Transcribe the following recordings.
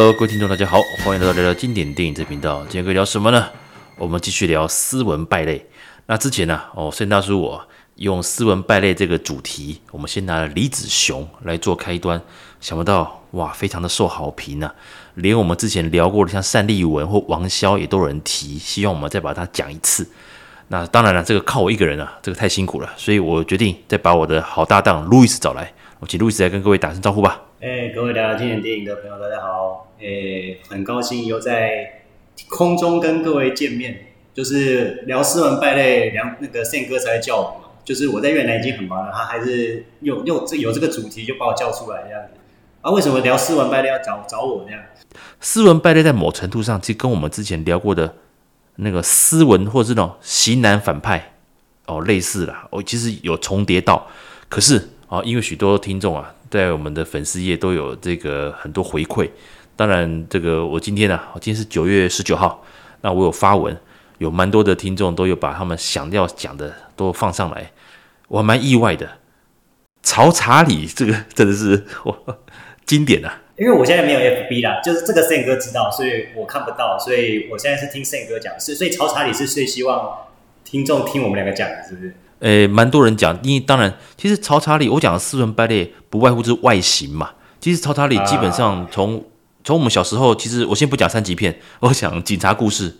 各位听众，大家好，欢迎来到聊聊经典电影这频道。今天可以聊什么呢？我们继续聊斯文败类。那之前呢、哦，圣大叔我用斯文败类这个主题，我们先拿了李子雄来做开端，想不到哇，非常的受好评啊！连我们之前聊过的像单立文或王骁也都有人提，希望我们再把它讲一次。那当然了，这个靠我一个人啊，这个太辛苦了，所以我决定再把我的好搭档路易斯找来。我请路易斯来跟各位打声招呼吧。哎、各位聊聊经典电影的朋友，大家好。哎、很高兴又在空中跟各位见面。就是聊斯文败类，聊那个 Sam 哥才叫我嘛。就是我在越南已经很忙了，他还是有有这有这个主题就把我叫出来这样子。啊，为什么聊斯文败类要找找我这样？斯文败类在某程度上其实跟我们之前聊过的那个斯文或者是那种型男反派哦类似啦，哦其实有重叠到，可是啊、哦，因为许多听众啊。在我们的粉丝页都有这个很多回馈，当然这个我今天呢、啊，我今天是九月十九号，那我有发文，有蛮多的听众都有把他们想要讲的都放上来，我还蛮意外的。曹查理这个真的是我经典啊！因为我现在没有 FB 啦，就是这个圣哥知道，所以我看不到，所以我现在是听圣哥讲，是所以曹查理是最希望听众听我们两个讲的，是不是？诶，蛮多人讲，因为当然，其实曹查理，我讲的斯文败类不外乎是外形嘛。其实曹查理基本上从、啊、从我们小时候，其实我先不讲三级片，我讲警察故事，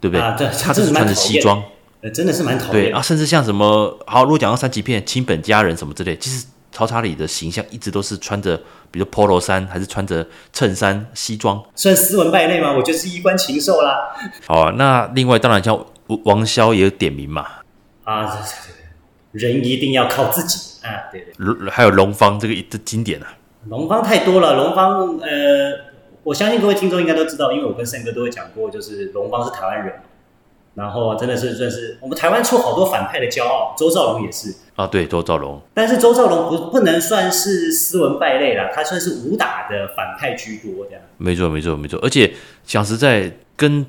对不对？啊，对，他只是穿着西装，呃，真的是蛮讨厌。对啊，甚至像什么，好，如果讲到三级片，亲本家人什么之类，其实曹查理的形象一直都是穿着，比如 Polo 衫，还是穿着衬衫西装，算斯文败类吗？我就是衣冠禽兽啦。好啊，那另外当然像王骁也有点名嘛。啊，人一定要靠自己啊！对对，还有龙方这个一的经典啊，龙方太多了。龙方，呃，我相信各位听众应该都知道，因为我跟胜哥都会讲过，就是龙方是台湾人，然后真的是算是我们台湾出好多反派的骄傲，周兆龙也是啊，对，周兆龙，但是周兆龙不不能算是斯文败类啦，他算是武打的反派居多这样。没错，没错，没错，而且讲实在跟。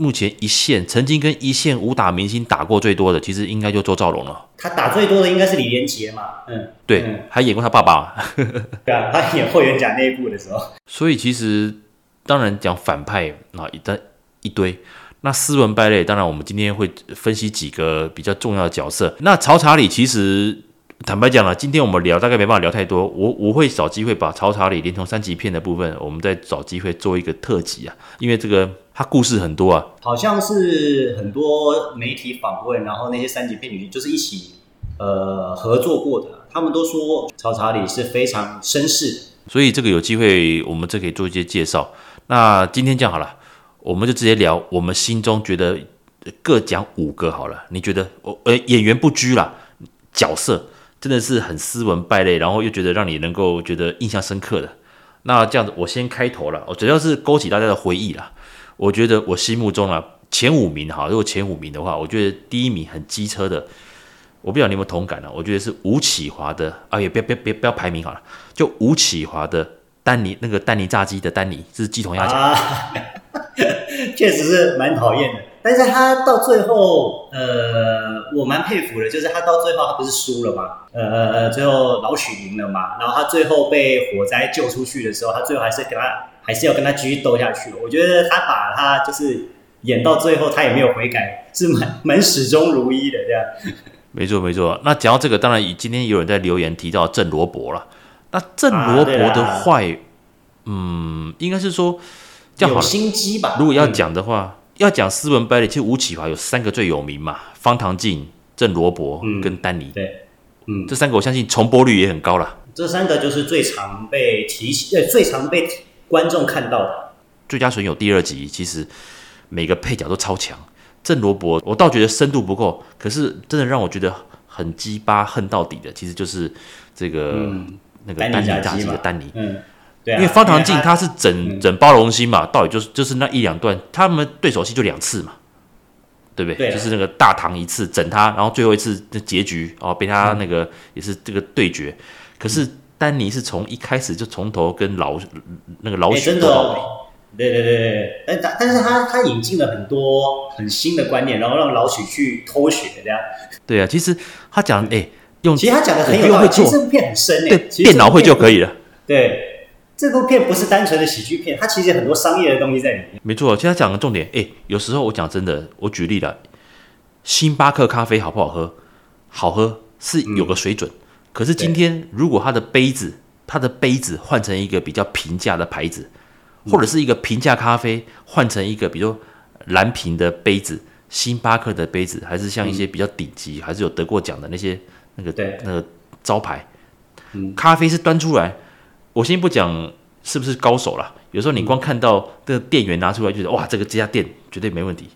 目前一线曾经跟一线武打明星打过最多的，其实应该就周兆龙了。他打最多的应该是李连杰嘛？嗯，对，嗯、还演过他爸爸。对啊，他演霍元甲那一部的时候。所以其实当然讲反派啊，一堆一堆。那斯文败类，当然我们今天会分析几个比较重要的角色。那曹查理其实。坦白讲了，今天我们聊大概没办法聊太多，我我会找机会把曹查理连同三级片的部分，我们再找机会做一个特辑啊，因为这个它故事很多啊，好像是很多媒体访问，然后那些三级片女就是一起呃合作过的，他们都说曹查理是非常绅士，所以这个有机会我们这可以做一些介绍。那今天这样好了，我们就直接聊我们心中觉得各讲五个好了，你觉得我呃演员不拘啦，角色。真的是很斯文败类，然后又觉得让你能够觉得印象深刻的。那这样子，我先开头了，我主要是勾起大家的回忆啦。我觉得我心目中啊，前五名哈，如果前五名的话，我觉得第一名很机车的，我不知道你有没有同感呢？我觉得是吴启华的，啊也别别别不要排名好了，就吴启华的丹尼那个丹尼炸鸡的丹尼，这是鸡同鸭讲，啊、确实是蛮讨厌的。但是他到最后，呃，我蛮佩服的，就是他到最后他不是输了吗？呃呃呃，最后老许赢了嘛，然后他最后被火灾救出去的时候，他最后还是跟他还是要跟他继续斗下去。我觉得他把他就是演到最后，他也没有悔改，是蛮蛮始终如一的这样。没错没错。那讲到这个，当然今天有人在留言提到郑罗伯了。那郑罗伯的坏，啊、嗯，应该是说这样好心机吧？如果要讲的话。嗯要讲斯文败类，其实吴启华有三个最有名嘛，方唐镜、郑罗伯跟丹尼。嗯、对，嗯，这三个我相信重播率也很高了。这三个就是最常被提起，呃，最常被观众看到的。最佳损友第二集，其实每个配角都超强。郑罗伯，我倒觉得深度不够，可是真的让我觉得很鸡巴恨到底的，其实就是这个、嗯、那个丹尼炸鸡的丹尼。嗯。对啊、因为方唐镜他是整、嗯、整包容心嘛，到底就是就是那一两段，他们对手戏就两次嘛，对不对？对啊、就是那个大唐一次整他，然后最后一次的结局哦，被他那个也是这个对决。嗯、可是丹尼是从一开始就从头跟老那个老许斗到尾、欸哦，对对对对，但但但是他他引进了很多很新的观念，然后让老许去偷学这样。对啊，其实他讲哎用，其实他讲的很有道理，其实这部片很深诶，对，电脑会就可以了。对。这部片不是单纯的喜剧片，它其实很多商业的东西在里面。没错，其实他讲的重点，哎，有时候我讲真的，我举例了，星巴克咖啡好不好喝？好喝是有个水准，嗯、可是今天如果它的杯子，它的杯子换成一个比较平价的牌子，或者是一个平价咖啡换成一个比如蓝瓶的杯子，星巴克的杯子，还是像一些比较顶级，还是有得过奖的那些那个那个招牌，咖啡是端出来。我先不讲是不是高手啦，有时候你光看到这个店员拿出来，觉得哇，这个这家店绝对没问题，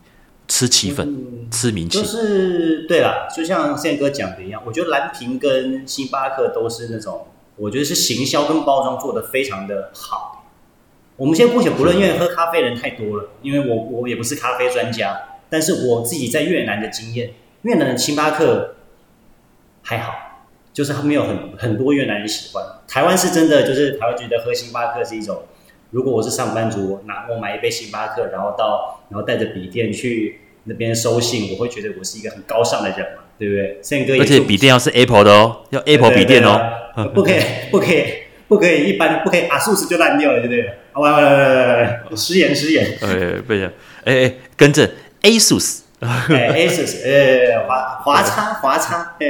吃气氛，嗯、吃名气。就是对啦，就像宪哥讲的一样，我觉得蓝瓶跟星巴克都是那种，我觉得是行销跟包装做的非常的好。我们先姑且不论，因为喝咖啡人太多了，因为我我也不是咖啡专家，但是我自己在越南的经验，越南的星巴克还好。就是他没有很很多越南人喜欢。台湾是真的，就是台湾觉得喝星巴克是一种，如果我是上班族，拿我买一杯星巴克，然后到然后带着笔电去那边收信，我会觉得我是一个很高尚的人嘛，对不对？宪哥，而且笔电要是 Apple 的哦，要 Apple 笔电哦，不可以，不可以，不可以，一般不可以啊，ASUS 就烂掉了，对不对？啊，完完完完完完，失言失言，哎，不行，哎哎，更正，ASUS，哎，ASUS，哎，华华差华差，哎。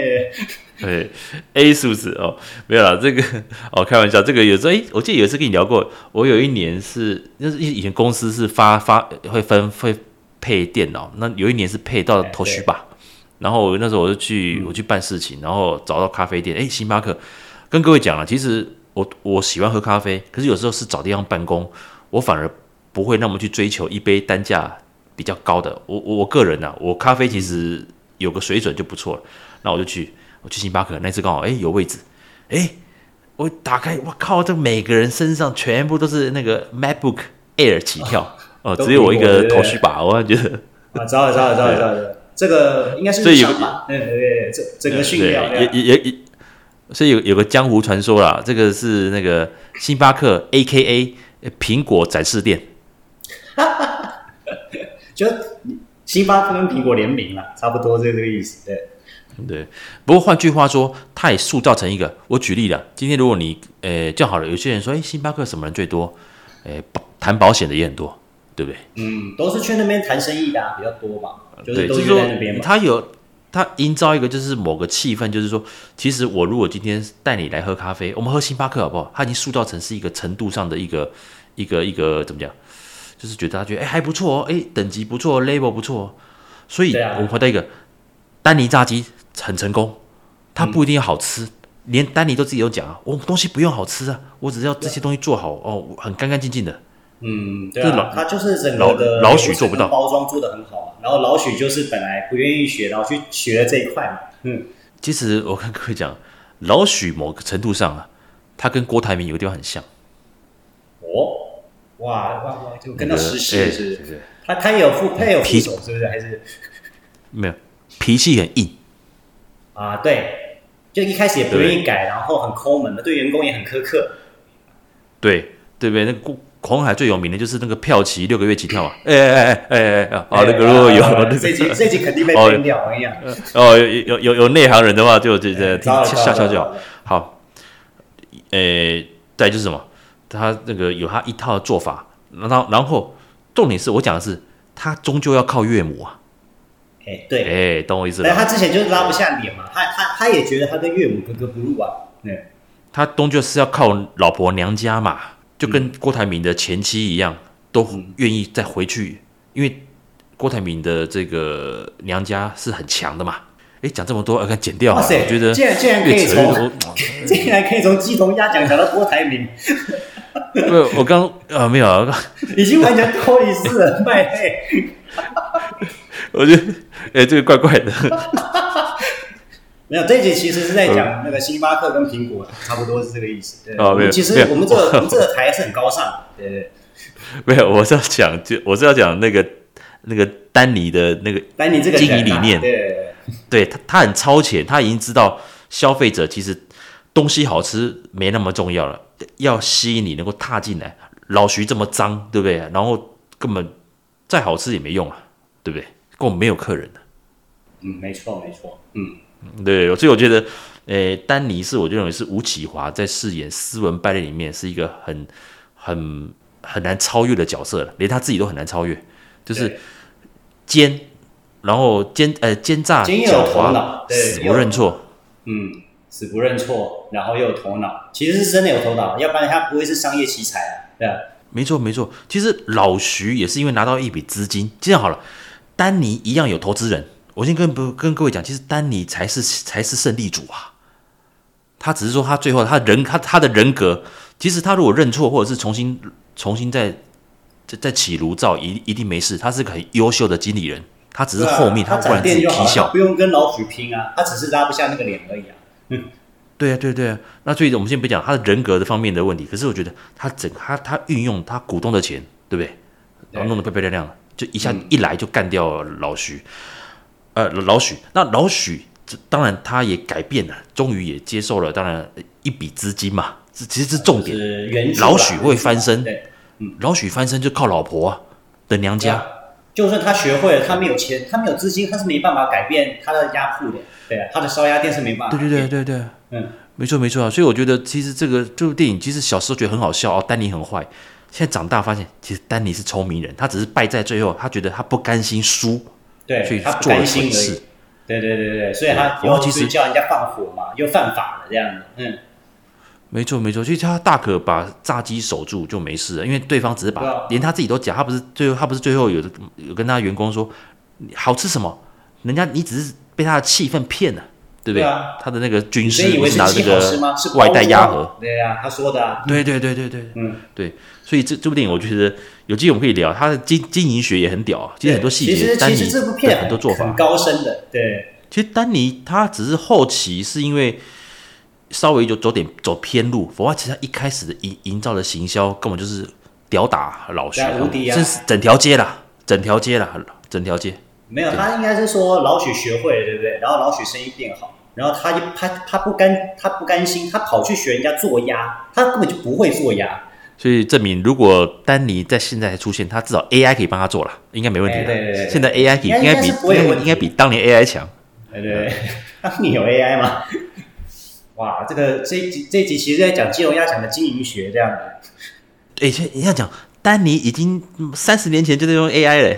对，A 数字哦，没有啦这个哦，开玩笑，这个有时候哎，我记得有一次跟你聊过，我有一年是，那是以前公司是发发会分会配电脑，那有一年是配到 Toshiba，然后那时候我就去我去办事情，然后找到咖啡店，哎，星巴克，跟各位讲了，其实我我喜欢喝咖啡，可是有时候是找地方办公，我反而不会那么去追求一杯单价比较高的，我我我个人呢、啊，我咖啡其实有个水准就不错了，那我就去。我去星巴克那次刚好哎有位置，哎我打开我靠这每个人身上全部都是那个 MacBook Air 起跳哦，哦只有我一个头绪吧，我觉得啊，知道知道知道知道这个应该是有个对对对，这整个训练也也也所以有有个江湖传说啦，这个是那个星巴克 AKA 苹果展示店，就星巴克跟苹果联名了，差不多这个意思对。对，不过换句话说，它也塑造成一个。我举例了，今天如果你，呃，叫好了，有些人说，哎，星巴克什么人最多？哎，谈保险的也很多，对不对？嗯，都是去那边谈生意的、啊、比较多嘛。就是都是在那边嘛。他有他营造一个就是某个气氛，就是说，其实我如果今天带你来喝咖啡，我们喝星巴克好不好？他已经塑造成是一个程度上的一个一个一个怎么讲？就是觉得他觉得哎还不错哦，哎等级不错，label 不错，所以我们回到一个、啊、丹尼炸鸡。很成功，它不一定要好吃，嗯、连丹尼都自己都讲啊，我东西不用好吃啊，我只要这些东西做好哦，很干干净净的。嗯，对啊，他就是整个的老许做不到，包装做的很好，然后老许就是本来不愿意学，然后去学了这一块嘛。嗯，其实我跟各位讲，老许某个程度上啊，他跟郭台铭有个地方很像。哦，哇哇哇，就跟他实习是不是？他他也有副配有副手是不是？还是 没有脾气很硬。啊，对，就一开始也不愿意改，然后很抠门的，对员工也很苛刻。对，对不对？那个鸿海最有名的就是那个票期六个月起跳啊！哎哎哎哎哎啊！那个如果有这集这集肯定被 编掉，我跟你讲。哦，有有有有内行人的话，就就就听笑笑就好。好，诶，再就是什么？他那个有他一套的做法，然后然后重点是我讲的是，他终究要靠岳母啊。哎，对，哎，懂我意思吧？但他之前就是拉不下脸嘛，他他他也觉得他跟岳母格格不入啊。对，他终究是要靠老婆娘家嘛，就跟郭台铭的前妻一样，都愿意再回去，因为郭台铭的这个娘家是很强的嘛。哎，讲这么多，要看剪掉。哇塞，我觉得竟然竟然可以从，竟然可以从鸡同鸭讲讲到郭台铭。不，我刚啊没有啊，已经完全脱离私人卖类。我觉得，哎、欸，这个怪怪的。没有，这一集其实是在讲那个星巴克跟苹果，差不多是这个意思。对哦，没有。其实我们这个、我们这个台是很高尚，对对。没有，我是要讲，就我是要讲那个那个丹尼的那个丹尼这个经营理念。对，对，对，对他他很超前，他已经知道消费者其实东西好吃没那么重要了，要吸引你能够踏进来。老徐这么脏，对不对？然后根本再好吃也没用啊，对不对？跟我没有客人的，嗯，没错没错，嗯，对，所以我觉得诶，丹尼是我就认为是吴启华在饰演斯文败类里面是一个很很很难超越的角色了，连他自己都很难超越，就是奸，然后奸呃奸诈狡猾，死不认错，嗯，死不认错，然后又有头脑，其实是真的有头脑，要不然他不会是商业奇才啊，对啊，没错没错，其实老徐也是因为拿到一笔资金，这样好了，丹尼一样有投资人。我先跟不跟各位讲，其实丹尼才是才是胜利主啊。他只是说他最后他人他他的人格，其实他如果认错或者是重新重新再再再起炉灶，一一定没事。他是个很优秀的经理人，他只是后面他突然自己皮笑，不用跟老许拼啊，他只是拉不下那个脸而已啊。嗯，对啊对对啊。那所以我们先不讲他的人格的方面的问题，可是我觉得他整他他运用他股东的钱，对不对？然后弄得漂漂亮亮，就一下一来就干掉老徐。呃，老许，那老许，当然他也改变了，终于也接受了，当然一笔资金嘛，这其实是重点。是老许会翻身，嗯，老许翻身就靠老婆啊的娘家。就算他学会了，他没有钱，他没有资金，他是没办法改变他的压铺的。对啊，他的烧鸭店是没办法。对对对对对，嗯，没错没错啊。所以我觉得，其实这个这部电影，其实小时候觉得很好笑哦，丹尼很坏，现在长大发现，其实丹尼是聪明人，他只是败在最后，他觉得他不甘心输。对，所以他不甘心而已。对对对对，所以他然后其实叫人家放火嘛，又犯法了这样子。嗯，没错没错，其实他大可把炸鸡守住就没事了，因为对方只是把、啊、连他自己都讲，他不是最后他不是最后有有跟他员工说好吃什么，人家你只是被他的气氛骗了。对不对？啊、他的那个军师不是拿这个外带鸭盒？对呀、啊，他说的、啊。对对对对对，嗯，对。所以这这部电影，我觉得有机会我们可以聊。他的经经营学也很屌啊，其实很多细节。其实其实这部片很多做法很高深的。对，其实丹尼他只是后期是因为稍微就走点走偏路，否则其实他一开始的营营造的行销根本就是屌打老徐，无敌啊！这是整条街啦，整条街啦，整条街。没有，他应该是说老许学会了，对不对？然后老许生意变好。然后他就他他不甘他不甘心，他跑去学人家做鸭，他根本就不会做鸭。所以证明，如果丹尼在现在出现，他至少 AI 可以帮他做了，应该没问题的。对对对，现在 AI 应该比应该应该比当年 AI 强。对对对，当年有 AI 吗？哇，这个这一集这一集其实在讲金融鸭讲的经营学这样的。哎，你要讲。丹尼已经三十年前就在用 AI 了。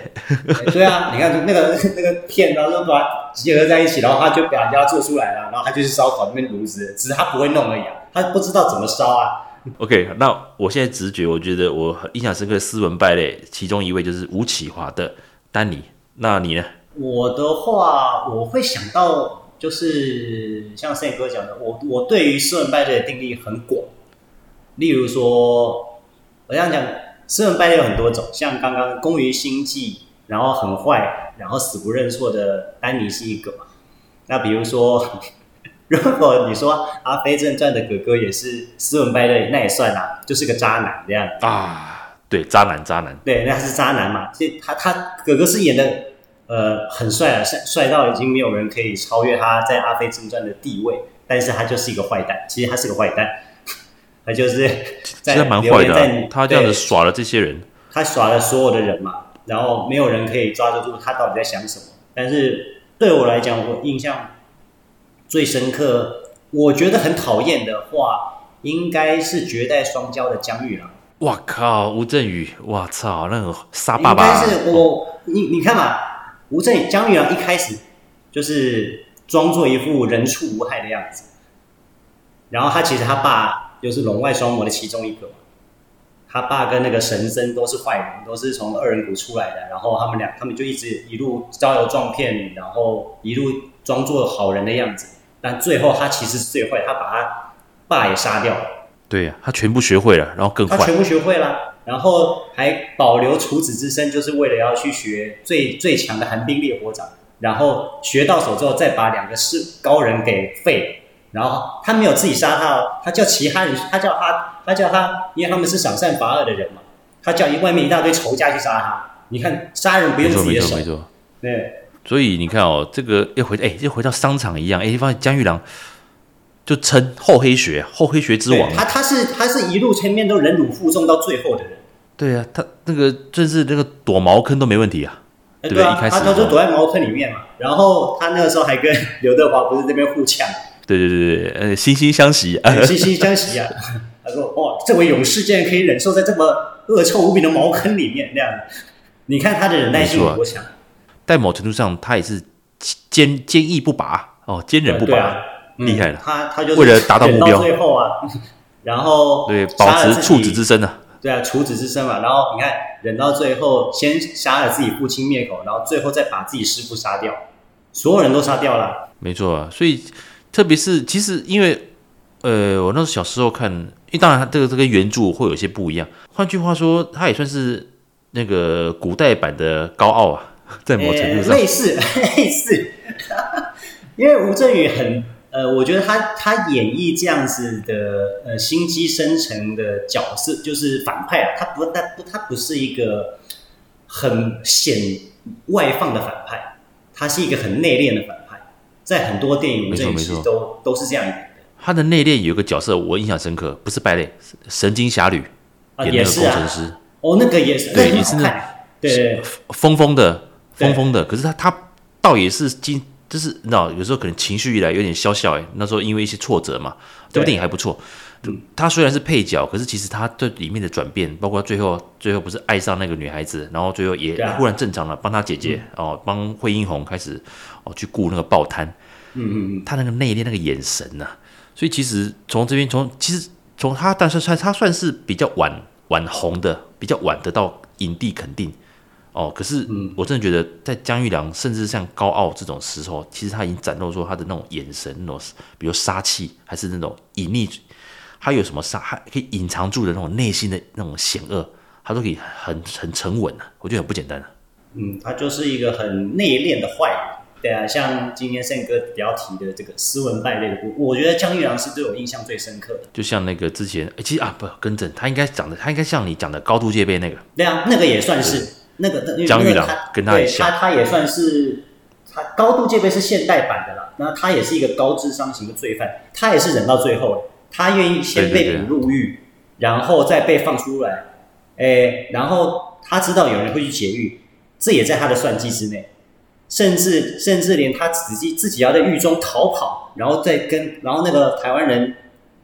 对啊，你看那个 那个片，然后就把它结合在一起，然后他就把人家做出来了，然后他就去烧烤那边炉子，只是他不会弄而已啊，他不知道怎么烧啊。OK，那我现在直觉，我觉得我印象深刻的斯文败类，其中一位就是吴启华的丹尼。那你呢？我的话，我会想到就是像 Sam 哥讲的，我我对于斯文败类的定义很广，例如说，我这样讲。斯文败类有很多种，像刚刚工于心计，然后很坏，然后死不认错的丹尼是一个嘛。那比如说，如果你说《阿飞正传》的哥哥也是斯文败类，那也算啊，就是个渣男这样啊。对，渣男，渣男。对，那是渣男嘛。所以他他哥哥是演的呃很帅啊，帅帅到已经没有人可以超越他在《阿飞正传》的地位，但是他就是一个坏蛋。其实他是个坏蛋。他就是在蛮坏的，他这样子耍了这些人，他耍了所有的人嘛，然后没有人可以抓得住他到底在想什么。但是对我来讲，我印象最深刻，我觉得很讨厌的话，应该是绝代双骄的姜玉郎。哇靠，吴镇宇，哇操，那个杀爸爸。应该是我，你你看嘛，吴镇宇、姜玉郎一开始就是装作一副人畜无害的样子，然后他其实他爸。就是龙外双魔的其中一个，他爸跟那个神僧都是坏人，都是从二人谷出来的，然后他们俩他们就一直一路招摇撞骗，然后一路装作好人的样子，但最后他其实是最坏，他把他爸也杀掉了。对呀、啊，他全部学会了，然后更坏。他全部学会了，然后还保留处子之身，就是为了要去学最最强的寒冰烈火掌，然后学到手之后再把两个是高人给废。然后他没有自己杀他哦，他叫其他人，他叫他，他叫他，因为他们是赏善罚恶的人嘛，他叫一外面一大堆仇家去杀他。你看杀人不用自己的手，没错没错没错。对，所以你看哦，这个又回哎，又回到商场一样，哎，发现姜玉郎就称厚黑学，厚黑学之王。他他是他是一路前面都忍辱负重到最后的人。对啊，他那个真是那个躲茅坑都没问题啊，对不对？一开始他他就躲在茅坑里面嘛，然后他那个时候还跟刘德华不是这边互呛。对对对对，呃，惺惺相惜，惺惺相惜啊。他说：“哦，这位勇士竟然可以忍受在这么恶臭无比的茅坑里面，那样，你看他的忍耐性有多强。在某程度上，他也是坚坚毅不拔哦，坚忍不拔，厉害了。他他就是为了达到目标，最后啊，然后对保持处子之身啊。对啊，处子之身嘛。然后你看，忍到最后，先杀了自己父亲灭口，然后最后再把自己师傅杀掉，所有人都杀掉了。没错啊，所以特别是其实因为。”呃，我那时候小时候看，因为当然它这个这个原著会有些不一样。换句话说，它也算是那个古代版的高傲啊，在某程度上、欸、类似类似。因为吴镇宇很呃，我觉得他他演绎这样子的呃心机深沉的角色，就是反派啊，他不他不他不是一个很显外放的反派，他是一个很内敛的反派，在很多电影吴镇宇其实都都是这样演。他的内敛有一个角色我印象深刻，不是败类，神经侠侣演那个工程师。哦，那个也是，对，也是那，对，疯疯的，疯疯的。可是他他倒也是经，就是你知道，有时候可能情绪一来有点消笑。哎，那时候因为一些挫折嘛，这部电影还不错。他虽然是配角，可是其实他对里面的转变，包括最后最后不是爱上那个女孩子，然后最后也忽然正常了，帮他姐姐哦，帮惠英红开始哦去顾那个报摊。嗯嗯嗯，他那个内敛那个眼神呐。所以其实从这边从其实从他，但是算他算是比较晚晚红的，比较晚得到影帝肯定哦。可是我真的觉得，在姜玉良甚至像高傲这种时候，其实他已经展露出他的那种眼神，那种比如杀气，还是那种隐匿，他有什么杀，还可以隐藏住的那种内心的那种险恶，他都可以很很沉稳啊，我觉得很不简单啊。嗯，他就是一个很内敛的坏人。对啊，像今天胜哥比较提的这个斯文败类的部分，我觉得姜育良是对我印象最深刻的。就像那个之前，其实啊，不更正，他应该讲的，他应该像你讲的高度戒备那个。对啊，那个也算是那个姜育良跟他他他也算是他高度戒备是现代版的了。那他也是一个高智商型的罪犯，他也是忍到最后，他愿意先被捕入狱，然后再被放出来。哎，然后他知道有人会去劫狱，这也在他的算计之内。甚至甚至连他自己自己要在狱中逃跑，然后再跟然后那个台湾人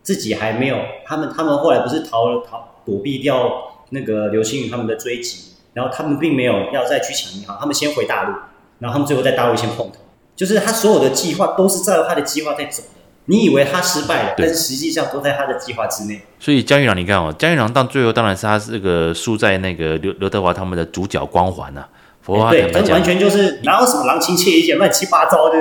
自己还没有，他们他们后来不是逃了逃躲避掉那个刘星宇他们的追击，然后他们并没有要再去抢银行，他们先回大陆，然后他们最后在大陆先碰头，就是他所有的计划都是照他的计划在走的。你以为他失败了，但是实际上都在他的计划之内。所以姜玉郎，你看哦，姜玉郎到最后当然是他这个输在那个刘刘德华他们的主角光环啊。欸、对，这完全就是哪有什么郎情妾意，乱七八糟的。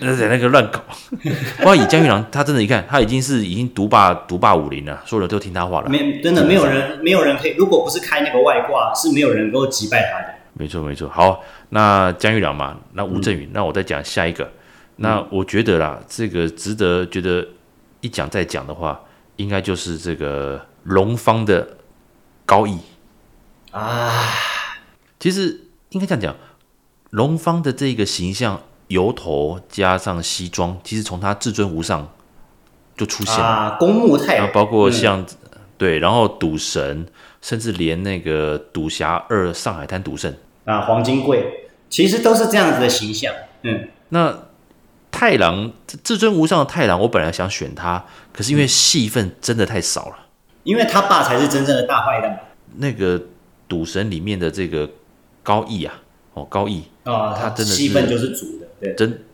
那在那个乱搞。不过以江玉郎，他真的，一看他已经是已经独霸独霸武林了，所有人都听他话了。没，真的没有人，没有人可以，如果不是开那个外挂，是没有人能够击败他的。没错，没错。好，那江玉郎嘛，那吴镇宇，嗯、那我再讲下一个。那我觉得啦，这个值得觉得一讲再讲的话，应该就是这个龙方的高义啊。其实。应该这样讲，龙方的这个形象，油头加上西装，其实从他至尊无上就出现了。啊，公务太，然后包括像、嗯、对，然后赌神，甚至连那个赌侠二上海滩赌圣啊，黄金贵，其实都是这样子的形象。嗯，那太郎至尊无上的太郎，我本来想选他，可是因为戏份真的太少了，因为他爸才是真正的大坏蛋。那个赌神里面的这个。高义啊，哦，高义啊，他真的戏份就是主的，对，真，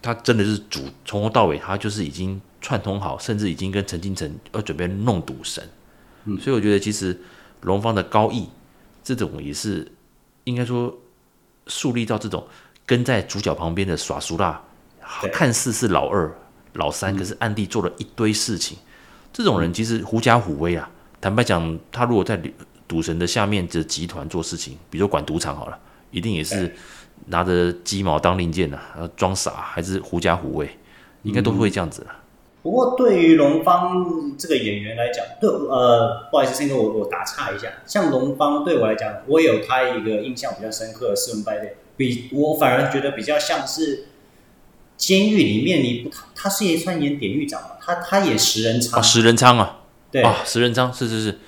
他真的是主，从头到尾他就是已经串通好，甚至已经跟陈金城要准备弄赌神，嗯，所以我觉得其实龙方的高义这种也是应该说树立到这种跟在主角旁边的耍熟辣，看似是老二老三，可是暗地做了一堆事情，嗯，这种人其实狐假虎威啊。坦白讲，他如果在。赌神的下面的集团做事情，比如说管赌场好了，一定也是拿着鸡毛当令箭的，然后装傻还是狐假虎威，应该都会这样子，嗯。不过对于龙方这个演员来讲，对呃，不好意思，先跟我我打岔一下，像龙方对我来讲，我有他一个印象比较深刻的斯文败类，比我反而觉得比较像是监狱里面你他他是也算演典狱长嘛，他他演石仁昌，哦，石仁昌啊，对。啊，食人仓是是是。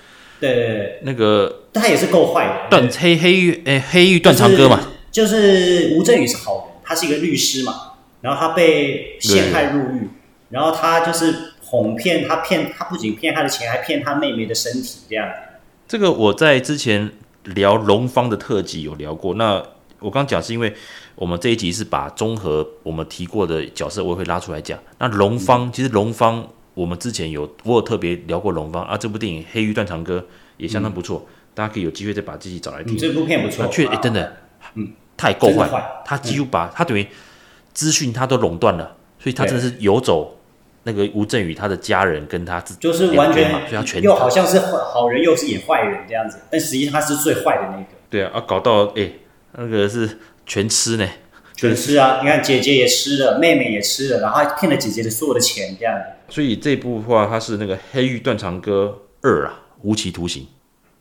对对对，那个他也是够坏的。断黑黑玉诶，黑玉断肠歌嘛，就是吴镇宇是好人，他是一个律师嘛，然后他被陷害入狱，然后他就是哄骗他骗他不仅骗他的钱，还骗他妹妹的身体这样。这个我在之前聊龙方的特辑有聊过。那我刚讲是因为我们这一集是把综合我们提过的角色，我也会拉出来讲。那龙方、嗯、其实龙方我们之前有我有特别聊过龙方啊，这部电影《黑玉断肠歌》也相当不错，嗯、大家可以有机会再把自己找来听。这部片不错，确真的，嗯，他也够坏，他几乎把、嗯、他等于资讯他都垄断了，所以他真的是游走。那个吴镇宇他的家人跟他自就是完全，又好像是好人，又是演坏人这样子，但实际上他是最坏的那个。对啊，啊，搞到哎、欸，那个是全吃呢，全吃啊！你看姐姐也吃了，妹妹也吃了，然后还骗了姐姐的所有的钱这样子。所以这部的话，它是那个《黑狱断肠歌二》啊，无期徒刑，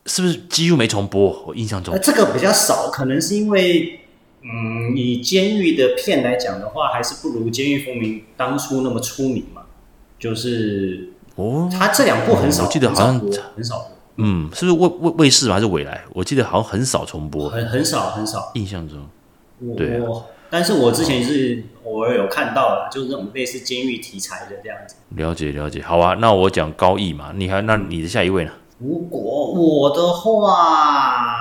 是不是几乎没重播？我印象中，这个比较少，可能是因为。嗯，以监狱的片来讲的话，还是不如《监狱风云》当初那么出名嘛。就是哦，他这两部很少，我记得好像很少。嗯，是不是卫卫卫视还是未来？我记得好像很少重播，很很少很少。印象中，对、啊。但是我之前是偶尔有看到了，就是这种类似监狱题材的这样子。了解了解，好啊。那我讲高义嘛，你还那你的下一位呢？如果我的话，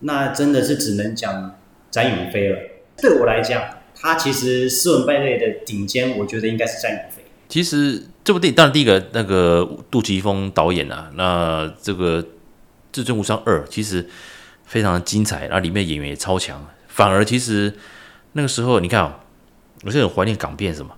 那真的是只能讲。詹永飞了，对我来讲，他其实斯文败类的顶尖，我觉得应该是詹永飞。其实这部电影，当然第一个那个杜琪峰导演啊，那这个《至尊无双二》其实非常的精彩，然后里面演员也超强。反而其实那个时候，你看啊、哦，我是很怀念港片，什么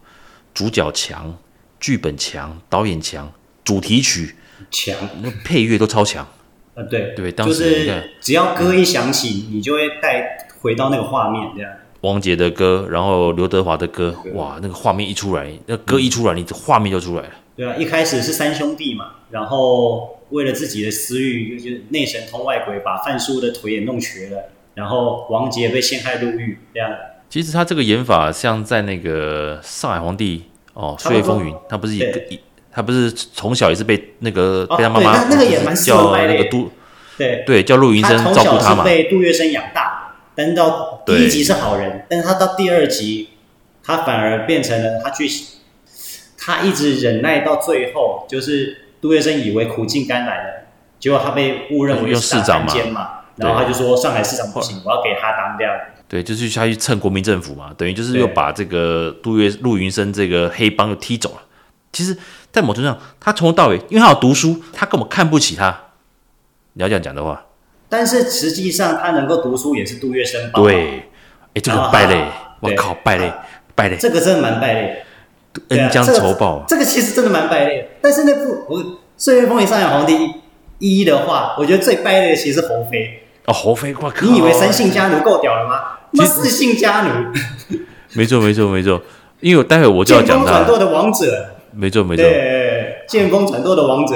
主角强、剧本强、导演强、主题曲强，那配乐都超强。啊，对对，当时只要歌一响起，嗯、你就会带回到那个画面，这样。王杰的歌，然后刘德华的歌，哇，那个画面一出来，那歌一出来，你这画面就出来了。对啊，一开始是三兄弟嘛，然后为了自己的私欲，就是内神通外鬼，把范叔的腿也弄瘸了，然后王杰被陷害入狱，这样。其实他这个演法，像在那个上海皇帝哦，岁月风云，他不是一个一。他不是从小也是被那个被他妈妈那个也蛮叫那个杜对。对叫陆云生照顾他嘛，被杜月笙养大，但是到第一集是好人，但是他到第二集，他反而变成了他去，他一直忍耐到最后，就是杜月笙以为苦尽甘来了，结果他被误认为是市长嘛，然后他就说上海市长不行，我要给他当掉。对，就是他去蹭国民政府嘛，等于就是又把这个杜月陆云生这个黑帮又踢走了。其实，在某程度上，他从头到尾，因为他有读书，他根本看不起他。你要这样讲的话，但是实际上他能够读书也是杜月笙。对，哎，这个败类，我靠，败类，败类，这个真的蛮败类，恩将仇报。这个其实真的蛮败类。但是那部我《岁月风云上海皇帝一》的话，我觉得最败类的其实是侯飞。哦，侯飞，我靠！你以为三姓家奴够屌了吗？其实四姓家奴。没错，没错，没错。因为待会我就要讲他。转舵的王者。没错没错，对，剑锋转舵的王者，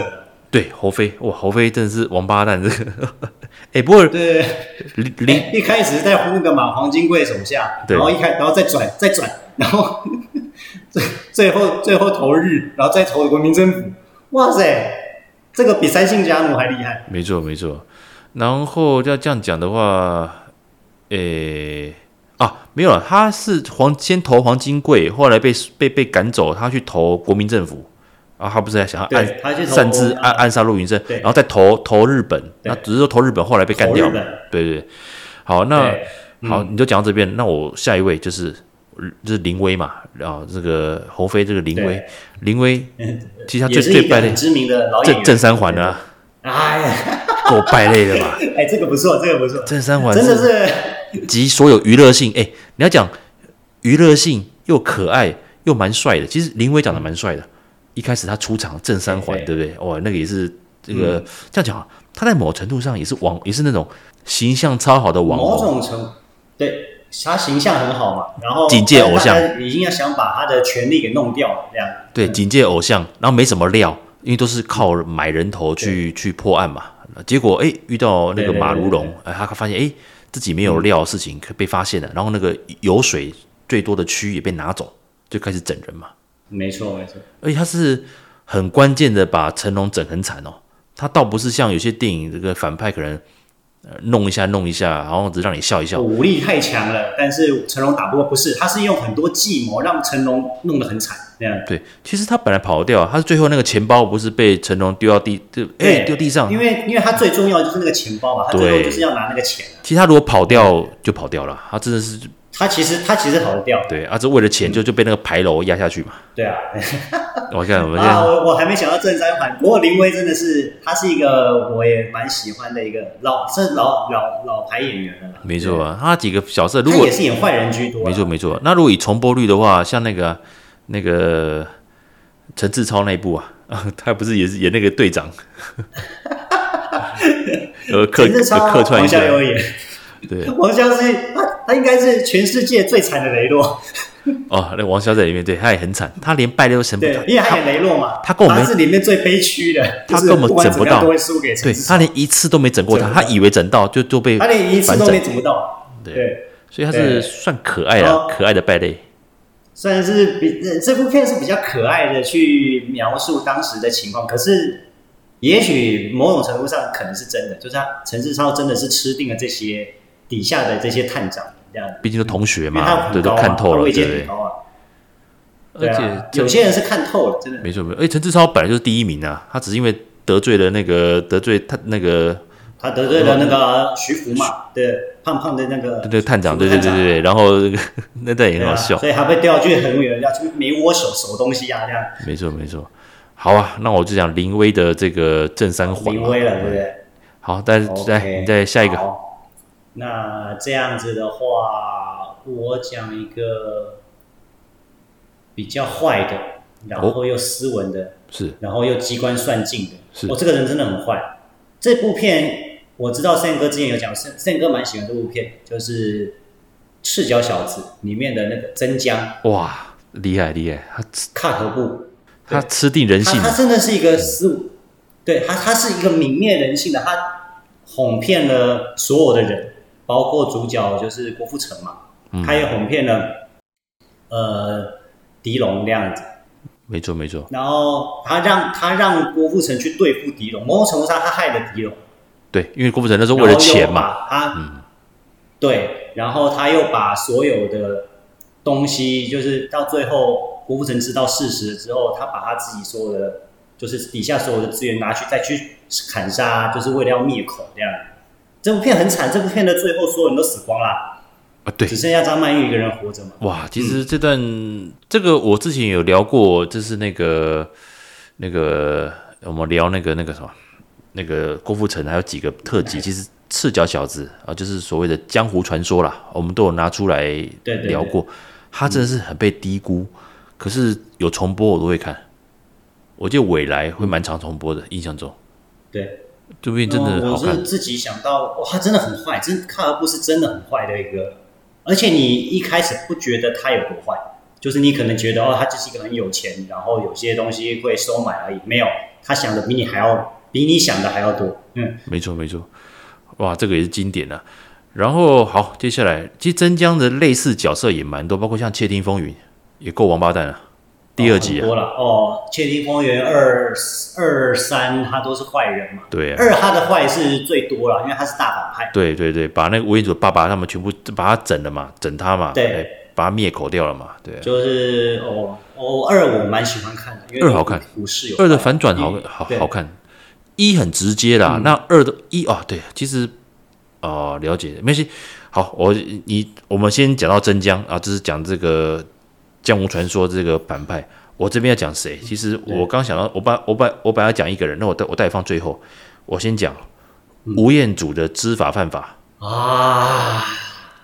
对侯飞哇，侯飞真的是王八蛋这个，哎不过对，零一开始在那个马黄金贵手下，然后一开然后再转再转，然后 最最后最后投日，然后再投国民政府，哇塞，这个比三姓家奴还厉害。没错没错，然后要这样讲的话，诶。啊，没有了，他是黄先投黄金贵，后来被被被赶走，他去投国民政府，啊他不是在想要暗擅自暗暗杀陆云生，然后再投投日本，那只是说投日本，后来被干掉，对对对。好，那好，你就讲到这边，那我下一位就是就是林威嘛，然后这个侯飞这个林威，林威 其实他最最败的知名的老演员。郑三环啊，哎呀，够败类的吧？哎，这个不错，这个不错，郑三环真的是。集所有娱乐性，哎、欸，你要讲娱乐性又可爱又蛮帅的。其实林威长得蛮帅的，一开始他出场郑三环，对不对？哇，那个也是这个、嗯、这样讲，啊他在某程度上也是网，也是那种形象超好的网红。某种程对，他形象很好嘛，然后警戒偶像，已经要想把他的权利给弄掉了，这样。对，警戒偶像，然后没什么料，因为都是靠买人头去去破案嘛。结果哎，遇到那个马如龙，哎，他发现哎。自己没有料的事情可被发现了，然后那个油水最多的区也被拿走，就开始整人嘛。没错，没错。而且他是很关键的，把成龙整很惨哦。他倒不是像有些电影这个反派可能弄一下弄一下，然后只让你笑一笑。武力太强了，但是成龙打不过，不是，他是用很多计谋让成龙弄得很惨。这样。对，其实他本来跑掉，他是最后那个钱包不是被成龙丢到地，就哎丢地上，因为因为他最重要的就是那个钱包嘛，他最后就是要拿那个钱。其实他如果跑掉就跑掉了，他真的是。他其实他其实跑得掉，对啊，这为了钱就就被那个牌楼压下去嘛。对啊，我看我们 啊，我我还没想到正三环，不过林威真的是他是一个我也蛮喜欢的一个老是老老老牌演员了。没错啊，他几个角色如果也是演坏人居多。没错没错，那如果以重播率的话，像那个那个陈志超那一部啊，他不是也是演那个队长？呃，客客串一下。对，王骁是他，他应该是全世界最惨的雷洛。哦，那王骁在里面，对，他也很惨，他连败都成不了。因为他演雷洛嘛，他跟我们是里面最悲屈的，他根本整不到，都会输给。对，他连一次都没整过他，他以为整到就就被他连一次都没整不到。对，所以他是算可爱的，可爱的败类。算是比这部片是比较可爱的去描述当时的情况，可是也许某种程度上可能是真的，就是他陈志超真的是吃定了这些。底下的这些探长，这样，毕竟是同学嘛，对，都看透了，对。而且有些人是看透了，真的。没错没错，哎，陈志超本来就是第一名啊，他只是因为得罪了那个得罪他那个，他得罪了那个徐福嘛，对，胖胖的那个，对对，探长，对对对对，然后 那段也很好笑，所以他被调去很远，要去没握手守东西啊，这样。没错没错，好啊，那我就讲林威的这个正三环，林威了，对不对？好，但是再你再下一个。那这样子的话，我讲一个比较坏的，然后又斯文的，是，然后又机关算尽的，是。我这个人真的很坏。这部片我知道，Sam 哥之前有讲，Sam 哥蛮喜欢这部片，就是《赤脚小子》里面的那个曾江。哇，厉害厉害，他卡头部，他吃定人性，他真的是一个失误，对他，他是一个泯灭人性的，他哄骗了所有的人。包括主角就是郭富城嘛，嗯、他也哄骗了，呃，狄龙那样子，没错没错。然后他让他让郭富城去对付狄龙，某种程度上他害了狄龙。对，因为郭富城那时候为了钱嘛，他，嗯，对，然后他又把所有的东西，就是到最后郭富城知道事实之后，他把他自己所有的，就是底下所有的资源拿去再去砍杀，就是为了要灭口这样。这部片很惨，这部片的最后所有人都死光了啊！对，只剩下张曼玉一个人活着嘛。哇，其实这段、嗯、这个我之前有聊过，就是那个那个我们聊那个那个什么那个郭富城还有几个特辑，其实赤脚小子啊，就是所谓的江湖传说啦，我们都有拿出来聊过。他真的是很被低估，嗯、可是有重播我都会看。我记得未来会蛮常重播的，印象中。对。这部真的。我是自己想到，哇，他真的很坏，真看尔布是真的很坏的一个。而且你一开始不觉得他有多坏，就是你可能觉得哦，他就是一个很有钱，然后有些东西会收买而已。没有，他想的比你还要，比你想的还要多。嗯，没错没错。哇，这个也是经典啊。然后好，接下来其实曾江的类似角色也蛮多，包括像《窃听风云》也够王八蛋啊。第二集啊，多了哦，《窃听风云》二二三，他都是坏人嘛。对啊，二他的坏是最多了，因为他是大反派。对对对，把那个吴彦祖爸爸他们全部把他整了嘛，整他嘛，对，把他灭口掉了嘛，对。就是哦哦，二我蛮喜欢看的，因为二好看，二的反转好好好看，一很直接啦，那二的一啊，对，其实哦了解，没事。好，我你我们先讲到真江啊，这是讲这个。江湖传说这个反派，我这边要讲谁？其实我刚想到，我把我把我把要讲一个人，那我待我待放最后。我先讲吴彦祖的知法犯法啊，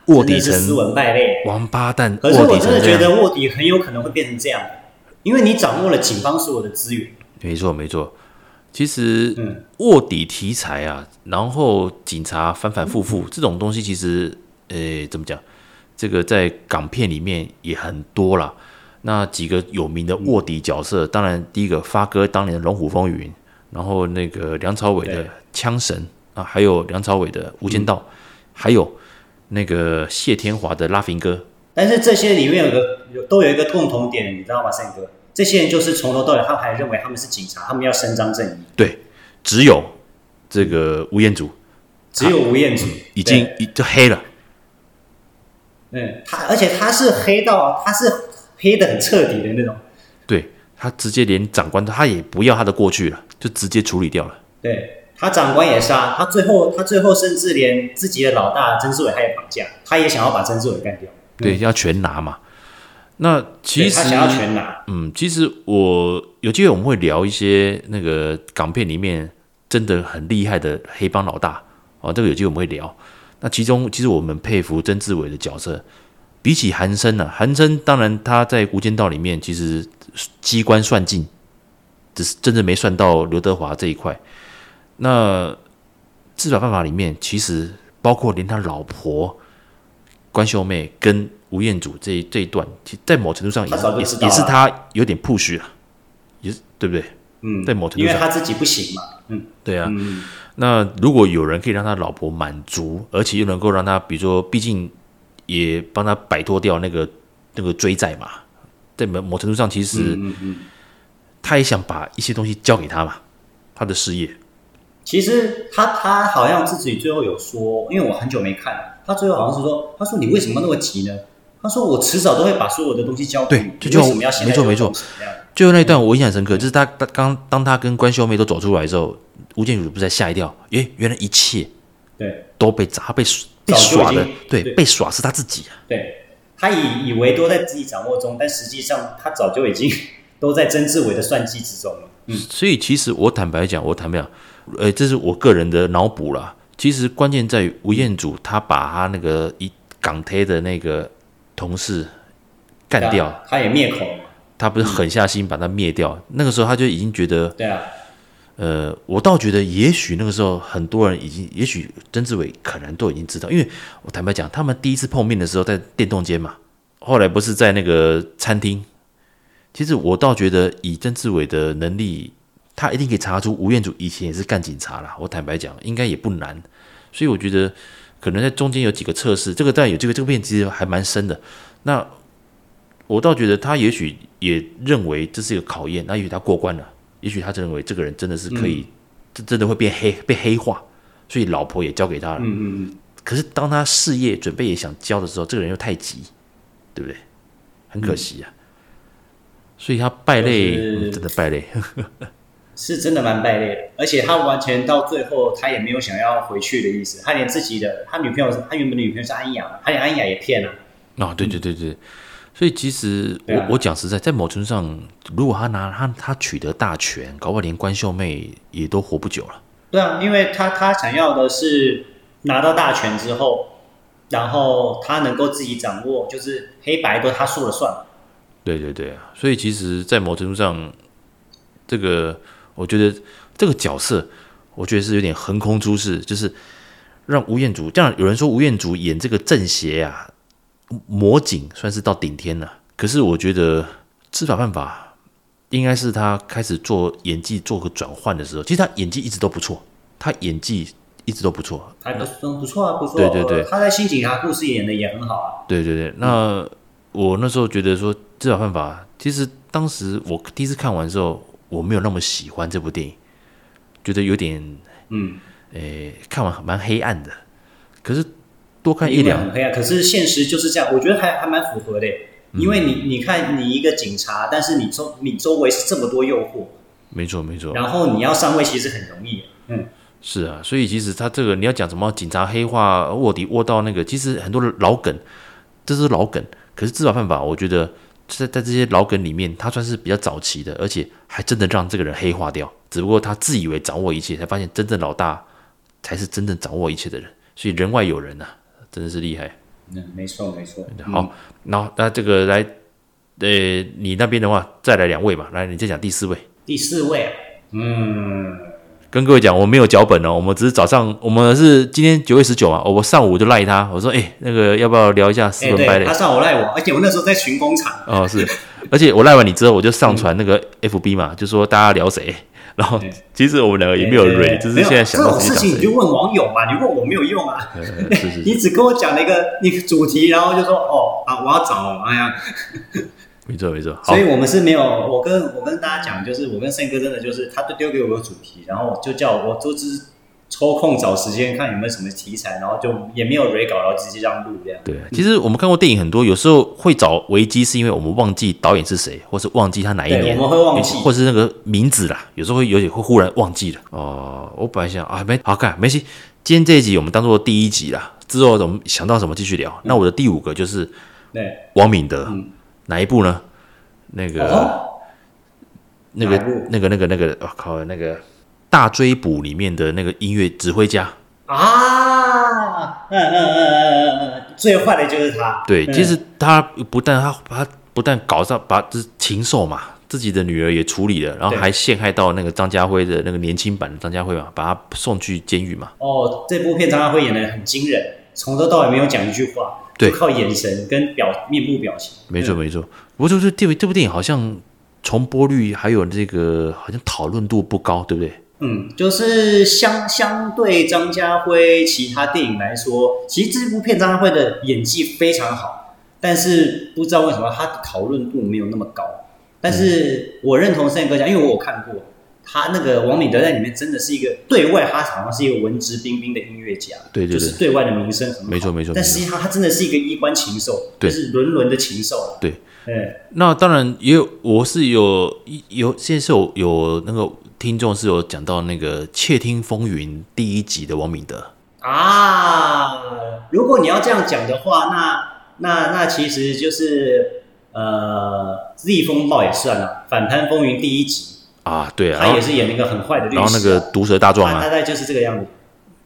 卧底成斯文败类，王八蛋。可是我真的觉得卧底很有可能会变成这样，因为你掌握了警方所有的资源。没错没错，其实卧底题材啊，然后警察反反复复这种东西，其实呃怎么讲？这个在港片里面也很多啦。那几个有名的卧底角色，当然第一个发哥当年的《龙虎风云》，然后那个梁朝伟的《枪神》啊，还有梁朝伟的《无间道》，还有那个谢天华的《拉菲哥》。但是这些里面有个有都有一个共同点，你知道吗，胜哥？这些人就是从头到尾，他们还认为他们是警察，他们要伸张正义。对，只有这个吴彦祖，只有吴彦祖已经已就黑了。嗯，他而且他是黑到他是黑的很彻底的那种，对他直接连长官他也不要他的过去了，就直接处理掉了。对，他长官也杀，他最后他最后甚至连自己的老大曾志伟他也绑架，他也想要把曾志伟干掉。对，要全拿嘛。那其实他想要全拿。嗯，其实我有机会我们会聊一些那个港片里面真的很厉害的黑帮老大哦，这个有机会我们会聊。那其中其实我们佩服曾志伟的角色，比起韩生呢、啊，韩生当然他在《无间道》里面其实机关算尽，只是真的没算到刘德华这一块。那《治法犯法》里面其实包括连他老婆关秀妹跟吴彦祖这一这一段，其在某程度上也是也是也是他有点 push 了，也是对不对？嗯，在某程度上，因为他自己不行嘛。嗯，对啊。嗯、那如果有人可以让他老婆满足，而且又能够让他，比如说，毕竟也帮他摆脱掉那个那个追债嘛，在某某程度上，其实嗯嗯他也想把一些东西交给他嘛，他的事业。其实他他好像自己最后有说，因为我很久没看，他最后好像是说，他说你为什么那么急呢？他说我迟早都会把所有的东西交给你，对，就为什么要写？没错没错。最后那一段我印象深刻，就是他他刚当他跟关秀妹都走出来之后，吴建儒不是在吓一跳，诶，原来一切对都被砸被被耍的，对，对被耍是他自己啊。对，他以以为都在自己掌握中，但实际上他早就已经 都在曾志伟的算计之中了。嗯，所以其实我坦白讲，我坦白讲。呃，这是我个人的脑补啦。其实关键在于吴彦祖，他把他那个一港铁的那个同事干掉，他也灭口，他不是狠下心把他灭掉。嗯、那个时候他就已经觉得，对啊，呃，我倒觉得也许那个时候很多人已经，也许曾志伟可能都已经知道，因为我坦白讲，他们第一次碰面的时候在电动间嘛，后来不是在那个餐厅。其实我倒觉得以曾志伟的能力。他一定可以查出吴彦祖以前也是干警察啦，我坦白讲，应该也不难。所以我觉得可能在中间有几个测试，这个当然有这个这个片其实还蛮深的。那我倒觉得他也许也认为这是一个考验，那也许他过关了，也许他认为这个人真的是可以，这、嗯、真的会变黑被黑化，所以老婆也交给他了。嗯嗯嗯。可是当他事业准备也想交的时候，这个人又太急，对不对？很可惜啊。嗯、所以他败类，嗯、真的败类。是真的蛮败类的，而且他完全到最后，他也没有想要回去的意思。他连自己的他女朋友，他原本的女朋友是安雅，他连安雅也骗了。哦，对对对对，所以其实我、啊、我讲实在，在某程度上，如果他拿他他取得大权，搞不好连关秀妹也都活不久了。对啊，因为他他想要的是拿到大权之后，然后他能够自己掌握，就是黑白都他说了算。对对对啊，所以其实，在某程度上，这个。我觉得这个角色，我觉得是有点横空出世，就是让吴彦祖。这样有人说吴彦祖演这个正邪啊，魔警算是到顶天了。可是我觉得知法犯法应该是他开始做演技做个转换的时候。其实他演技一直都不错，他演技一直都不错，还不不错啊，不错。对对对，他在新警察故事演的也很好啊。对对对，那我那时候觉得说知法犯法，其实当时我第一次看完之后。我没有那么喜欢这部电影，觉得有点，嗯，诶，看完蛮黑暗的。可是多看一两，很黑暗。可是现实就是这样，我觉得还还蛮符合的。因为你你看，你一个警察，但是你周你周围是这么多诱惑，没错没错。然后你要上位，其实很容易。嗯，是啊，所以其实他这个你要讲什么警察黑化卧底卧到那个，其实很多的老梗，这是老梗。可是知法犯法，我觉得。在在这些老梗里面，他算是比较早期的，而且还真的让这个人黑化掉。只不过他自以为掌握一切，才发现真正老大才是真正掌握一切的人。所以人外有人呐、啊，真的是厉害。嗯，没错没错。好，那、嗯、那这个来，呃，你那边的话再来两位吧。来，你再讲第四位。第四位，嗯。跟各位讲，我没有脚本哦，我们只是早上，我们是今天九月十九嘛，我上午就赖他，我说，哎、欸，那个要不要聊一下斯文败类？他上午赖我，而且我那时候在巡工厂。哦，是，而且我赖完你之后，我就上传那个 FB 嘛，嗯、就说大家聊谁，然后其实我们两个也没有蕊，就是现在想到这种事情你就问网友嘛，你问我没有用啊，你只跟我讲了一个那个主题，然后就说，哦啊，我要找，哎呀。没错没错，所以我们是没有。我跟我跟大家讲，就是我跟胜哥真的就是，他都丢给我个主题，然后就叫我，我都是抽空找时间看有没有什么题材，然后就也没有稿，然后直接这样录这样。对，其实我们看过电影很多，有时候会找危机，是因为我们忘记导演是谁，或是忘记他哪一年，我们会忘记，或是那个名字啦，有时候会有点会忽然忘记了。哦，我本来想啊，没好看，没事。今天这一集我们当做第一集啦，之后我们想到什么继续聊。嗯、那我的第五个就是，对，王敏德，嗯、哪一部呢？那个，哦、那个，那个，那个，那个，我、哦、靠，那个。大追捕里面的那个音乐指挥家啊，嗯嗯嗯嗯嗯，最坏的就是他。对，其实他不但他他不但搞上把这禽兽嘛，自己的女儿也处理了，然后还陷害到那个张家辉的那个年轻版的张家辉嘛，把他送去监狱嘛。哦，这部片张家辉演的很惊人，从头到尾没有讲一句话，对，靠眼神跟表面部表情。没错没错，不过就是这部这部电影好像重播率还有这个好像讨论度不高，对不对？嗯，就是相相对张家辉其他电影来说，其实这部片张家辉的演技非常好，但是不知道为什么他的讨论度没有那么高。但是我认同胜哥讲，因为我有看过他那个王敏德在里面真的是一个对外他好像是一个文质彬彬的音乐家，对对对，就是对外的名声很好，没错没错。但实际上他真的是一个衣冠禽兽，就是沦沦的禽兽。对，对那当然也有，我是有有现在是有有那个。听众是有讲到那个《窃听风云》第一集的王敏德啊，如果你要这样讲的话，那那那其实就是呃，《Z 风暴》也算了，《反贪风云》第一集啊，对啊，他也是演那个很坏的律师，啊，然后那个毒蛇大壮啊，大概就是这个样子，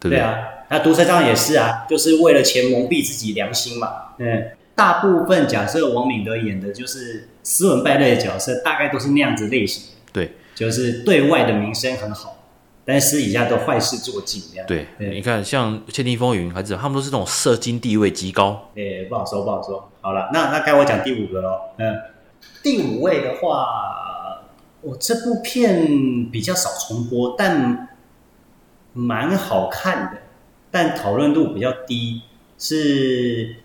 对，对啊，那毒蛇大壮也是啊，就是为了钱蒙蔽自己良心嘛，嗯，大部分假设王敏德演的就是斯文败类的角色，大概都是那样子类型的，对。就是对外的名声很好，但私底下都坏事做尽这样。对，对你看像《窃听风云》还是他们都是这种社经地位极高。哎、欸，不好说，不好说。好了，那那该我讲第五个喽。嗯，第五位的话，我这部片比较少重播，但蛮好看的，但讨论度比较低。是，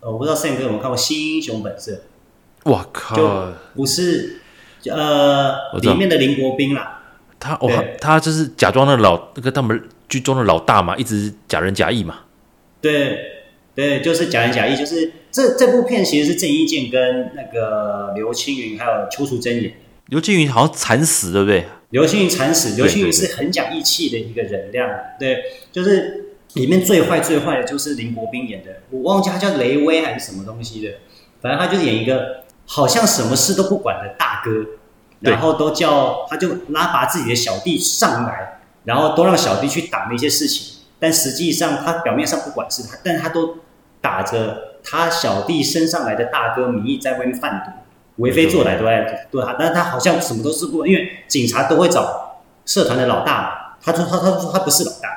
呃，我不知道 Sam 哥有没有看过《新英雄本色》？哇靠！就不是。呃，里面的林国斌啦，他哦，他就是假装的老那个他们剧中的老大嘛，一直假仁假义嘛。对对，就是假仁假义，就是这这部片其实是郑伊健跟那个刘青云还有邱淑贞演。刘青云好像惨死，对不对？刘青云惨死，刘青云是很讲义气的一个人，这样对，就是里面最坏最坏的就是林国斌演的，我忘记他叫雷威还是什么东西的，反正他就是演一个。好像什么事都不管的大哥，然后都叫他就拉拔自己的小弟上来，然后都让小弟去打那些事情，但实际上他表面上不管事他，但他都打着他小弟升上来的大哥名义在外面贩毒，为非作歹都在对他，但是他好像什么都是不，因为警察都会找社团的老大嘛，他说他他说他不是老大，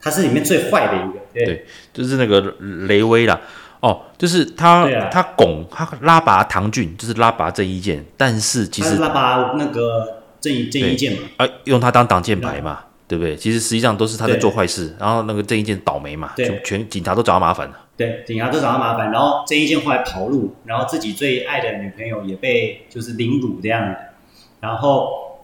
他是里面最坏的一个，对，对就是那个雷威啦。哦，就是他，啊、他拱他拉拔唐骏，就是拉拔郑伊健，但是其实拉拔那个郑伊郑伊健嘛，啊，用他当挡箭牌嘛，对，不对？其实实际上都是他在做坏事，然后那个郑伊健倒霉嘛，就，全警察都找他麻烦了。对，警察都找他麻烦，然后郑伊健后来跑路，然后自己最爱的女朋友也被就是凌辱这样的，然后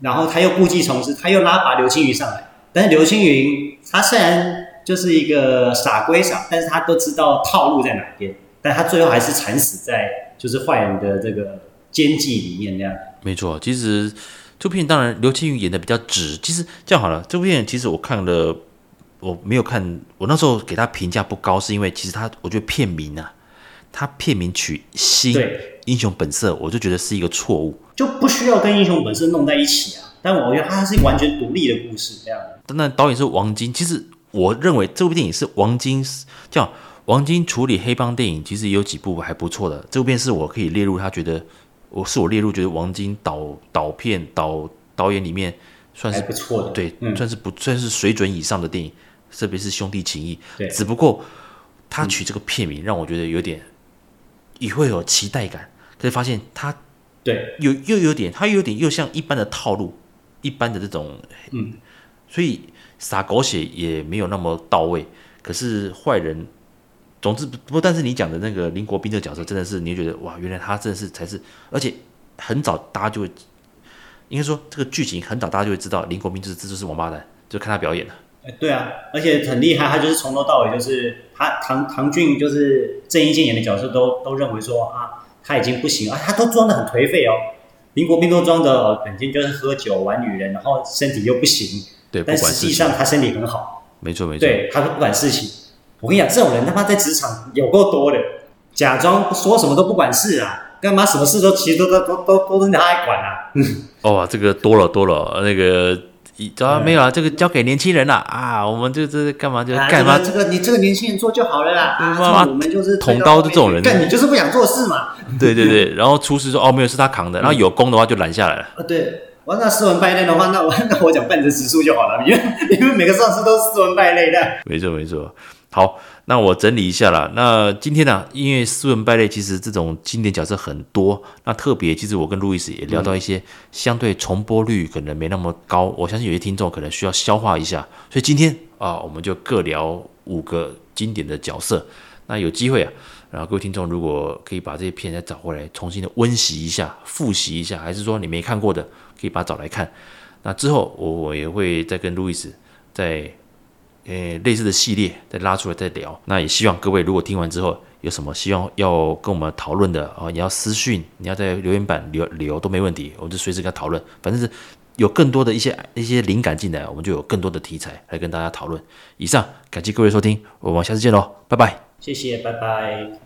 然后他又故技重施，他又拉拔刘青云上来，但是刘青云他虽然。就是一个傻归傻，但是他都知道套路在哪边，但他最后还是惨死在就是坏人的这个奸计里面那样。没错，其实这部片当然刘青云演的比较直。其实这样好了，这部片其实我看了，我没有看，我那时候给他评价不高，是因为其实他我觉得片名啊，他片名取《新英雄本色》，我就觉得是一个错误，就不需要跟《英雄本色》弄在一起啊。但我觉得它是完全独立的故事这样。但那导演是王晶，其实。我认为这部电影是王晶叫王晶处理黑帮电影，其实也有几部还不错的。这部片是我可以列入他觉得我是我列入觉得王晶导导片导导演里面算是不错的，对，嗯、算是不算是水准以上的电影，特别是兄弟情谊。对，只不过他取这个片名让我觉得有点也会有期待感，可是发现他对有又有点他又有点又像一般的套路，一般的这种嗯，所以。撒狗血也没有那么到位，可是坏人，总之不不，但是你讲的那个林国斌的角色真的是，你觉得哇，原来他真的是才是，而且很早大家就会，应该说这个剧情很早大家就会知道林国斌就是这就是王八蛋，就看他表演了。欸，对啊，而且很厉害，他就是从头到尾就是他唐唐俊就是郑伊健演的角色都都认为说啊他已经不行啊，他都装的很颓废哦，林国斌都装的肯定就是喝酒玩女人，然后身体又不行，对，但实际上他身体很好，没错没错，对，他都不管事情。我跟你讲，这种人他妈在职场有够多的，假装说什么都不管事啊，干嘛什么事都其实都都都都都是他来管啊。哦，这个多了多了，那个。啊，没有啊，这个交给年轻人了啊，我们就这干嘛就干嘛？这个你这个年轻人做就好了啦。妈妈，我们就是捅刀的这种人，但你就是不想做事嘛。对对对，然后厨师说哦，没有是他扛的，然后有功的话就拦下来了。啊，对，我那斯文败类的话，那我 那我讲半泽直树就好了，因为 因为每个上司都是斯文败类的。没错没错。好，那我整理一下啦。那今天呢、因为斯文败类其实这种经典角色很多，那特别其实我跟路易斯也聊到一些相对重播率可能没那么高，我相信有些听众可能需要消化一下。所以今天啊，我们就各聊五个经典的角色。那有机会啊，然后各位听众如果可以把这些片再找回来，重新的温习一下、复习一下，还是说你没看过的，可以把它找来看。那之后我我也会再跟路易斯再。诶，类似的系列再拉出来再聊，那也希望各位如果听完之后有什么希望要跟我们讨论的啊，你要私讯，你要在留言板留留都没问题，我们就随时跟他讨论。反正是有更多的一些一些灵感进来，我们就有更多的题材来跟大家讨论。以上，感谢各位收听，我们下次见喽，拜拜。谢谢，拜拜。